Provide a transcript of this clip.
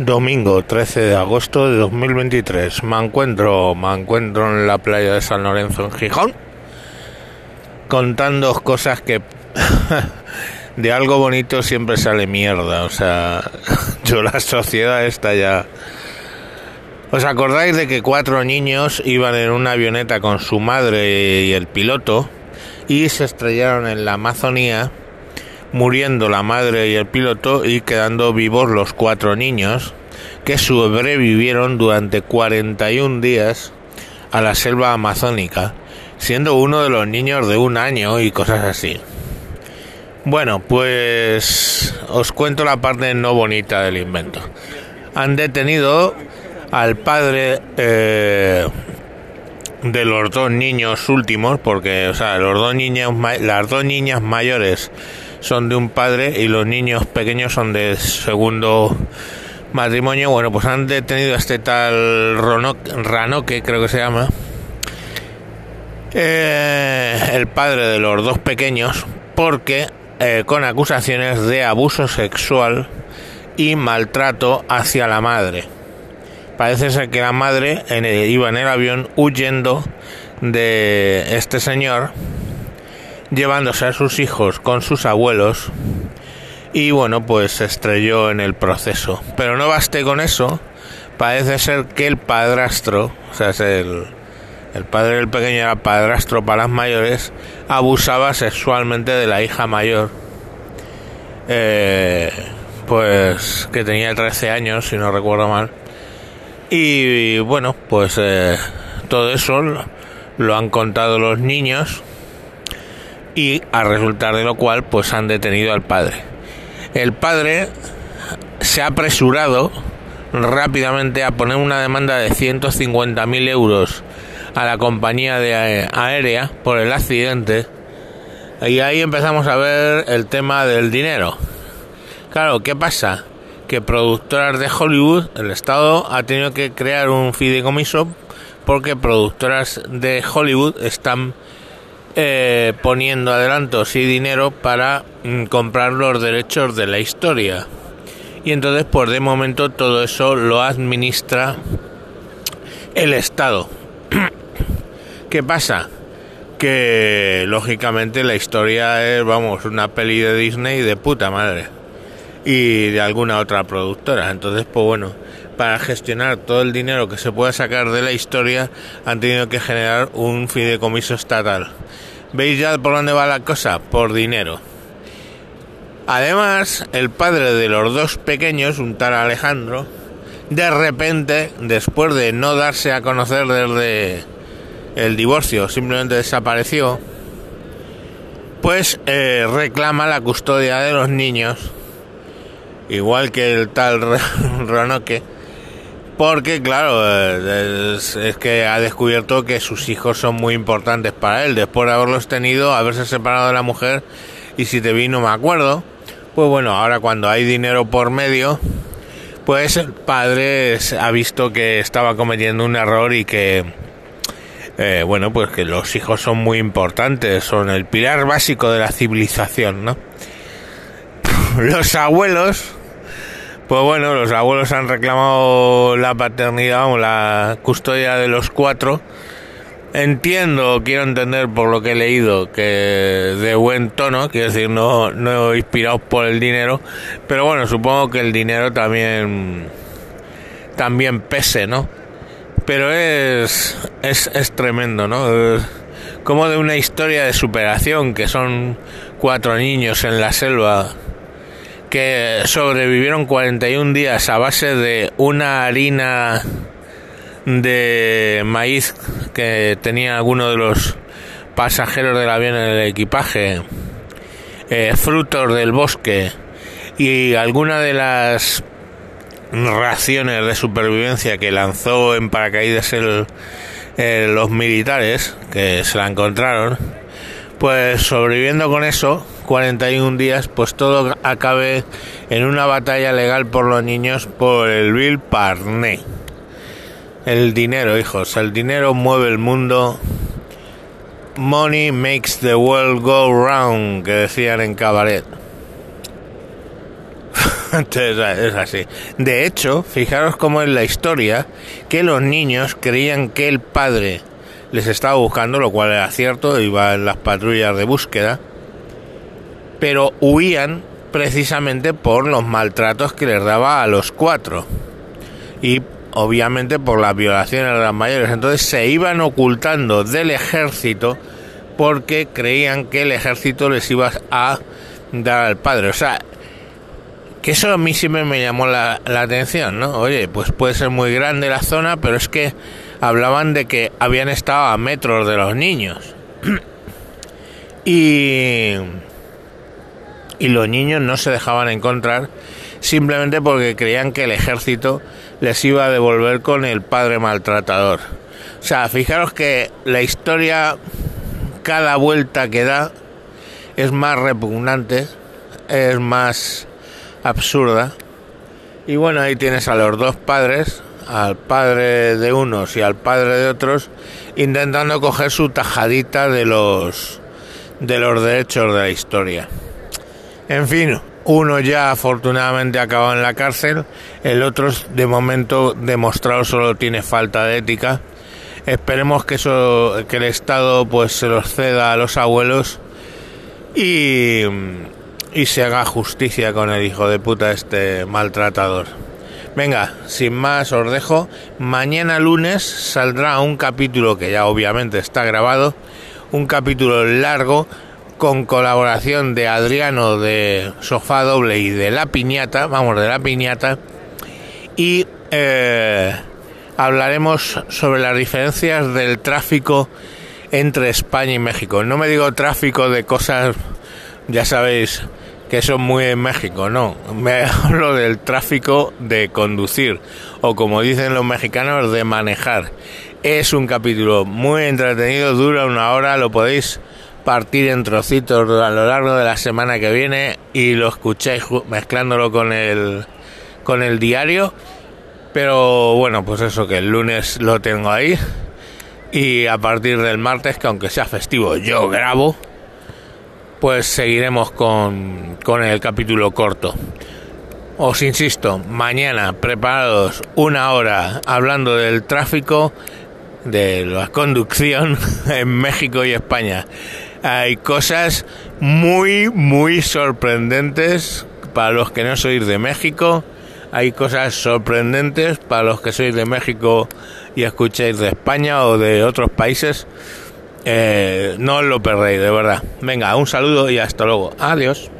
Domingo 13 de agosto de 2023. Me encuentro, me encuentro en la playa de San Lorenzo en Gijón contando cosas que de algo bonito siempre sale mierda. O sea, yo la sociedad está ya. ¿Os acordáis de que cuatro niños iban en una avioneta con su madre y el piloto y se estrellaron en la Amazonía? Muriendo la madre y el piloto y quedando vivos los cuatro niños que sobrevivieron durante 41 días a la selva amazónica, siendo uno de los niños de un año y cosas así. Bueno, pues os cuento la parte no bonita del invento. Han detenido al padre eh, de los dos niños últimos, porque, o sea, los dos niños, las dos niñas mayores son de un padre y los niños pequeños son de segundo matrimonio. Bueno, pues han detenido a este tal Ranoque, creo que se llama, eh, el padre de los dos pequeños, porque eh, con acusaciones de abuso sexual y maltrato hacia la madre. Parece ser que la madre iba en el avión huyendo de este señor llevándose a sus hijos con sus abuelos y bueno, pues se estrelló en el proceso. Pero no baste con eso, parece ser que el padrastro, o sea, es el, el padre del pequeño era padrastro para las mayores, abusaba sexualmente de la hija mayor, eh, pues que tenía 13 años, si no recuerdo mal. Y, bueno, pues eh, todo eso lo han contado los niños y a resultar de lo cual pues han detenido al padre. El padre se ha apresurado rápidamente a poner una demanda de 150.000 euros a la compañía de aérea por el accidente y ahí empezamos a ver el tema del dinero. Claro, ¿qué pasa? Que productoras de Hollywood, el Estado ha tenido que crear un fideicomiso porque productoras de Hollywood están eh, poniendo adelantos y dinero para mm, comprar los derechos de la historia. Y entonces, pues de momento todo eso lo administra el Estado. ¿Qué pasa? Que lógicamente la historia es, vamos, una peli de Disney de puta madre. Y de alguna otra productora. Entonces, pues bueno, para gestionar todo el dinero que se pueda sacar de la historia, han tenido que generar un fideicomiso estatal. ¿Veis ya por dónde va la cosa? Por dinero. Además, el padre de los dos pequeños, un tal Alejandro, de repente, después de no darse a conocer desde el divorcio, simplemente desapareció, pues eh, reclama la custodia de los niños, igual que el tal Ronoque, porque claro, es, que ha descubierto que sus hijos son muy importantes para él, después de haberlos tenido, haberse separado de la mujer, y si te vi no me acuerdo, pues bueno, ahora cuando hay dinero por medio, pues el padre ha visto que estaba cometiendo un error y que, eh, bueno, pues que los hijos son muy importantes, son el pilar básico de la civilización, ¿no? Los abuelos pues bueno, los abuelos han reclamado la paternidad o la custodia de los cuatro. Entiendo, quiero entender por lo que he leído, que de buen tono, quiero decir, no, no inspirados por el dinero, pero bueno, supongo que el dinero también, también pese, ¿no? Pero es, es, es tremendo, ¿no? como de una historia de superación, que son cuatro niños en la selva que sobrevivieron 41 días a base de una harina de maíz que tenía alguno de los pasajeros del avión en el equipaje, eh, frutos del bosque y alguna de las raciones de supervivencia que lanzó en paracaídas el, los militares que se la encontraron, pues sobreviviendo con eso, 41 días, pues todo acabe en una batalla legal por los niños por el Bill Parné. El dinero, hijos, el dinero mueve el mundo. Money makes the world go round, que decían en cabaret. Entonces es así. De hecho, fijaros cómo es la historia que los niños creían que el padre les estaba buscando, lo cual era cierto, iba en las patrullas de búsqueda, pero huían precisamente por los maltratos que les daba a los cuatro y obviamente por las violaciones de las mayores. Entonces se iban ocultando del ejército porque creían que el ejército les iba a dar al padre. O sea, que eso a mí siempre me llamó la, atención, ¿no? Oye, pues puede ser muy grande la zona, pero es que hablaban de que habían estado a metros de los niños. y, y los niños no se dejaban encontrar simplemente porque creían que el ejército les iba a devolver con el padre maltratador. O sea, fijaros que la historia, cada vuelta que da, es más repugnante, es más absurda. Y bueno, ahí tienes a los dos padres, al padre de unos y al padre de otros, intentando coger su tajadita de los de los derechos de la historia. En fin, uno ya afortunadamente ha acabado en la cárcel, el otro de momento demostrado solo tiene falta de ética. Esperemos que eso que el Estado pues se los ceda a los abuelos y y se haga justicia con el hijo de puta este maltratador. Venga, sin más os dejo. Mañana lunes saldrá un capítulo que ya obviamente está grabado, un capítulo largo con colaboración de Adriano de Sofá Doble y de La Piñata, vamos, de La Piñata, y eh, hablaremos sobre las diferencias del tráfico entre España y México. No me digo tráfico de cosas, ya sabéis, que son muy en México, no. Me hablo del tráfico de conducir o como dicen los mexicanos de manejar. Es un capítulo muy entretenido, dura una hora, lo podéis partir en trocitos a lo largo de la semana que viene y lo escucháis mezclándolo con el con el diario. Pero bueno, pues eso que el lunes lo tengo ahí y a partir del martes, que aunque sea festivo, yo grabo pues seguiremos con, con el capítulo corto. Os insisto, mañana preparados una hora hablando del tráfico, de la conducción en México y España. Hay cosas muy, muy sorprendentes para los que no sois de México. Hay cosas sorprendentes para los que sois de México y escucháis de España o de otros países. Eh, no os lo perdéis, de verdad. Venga, un saludo y hasta luego. Adiós.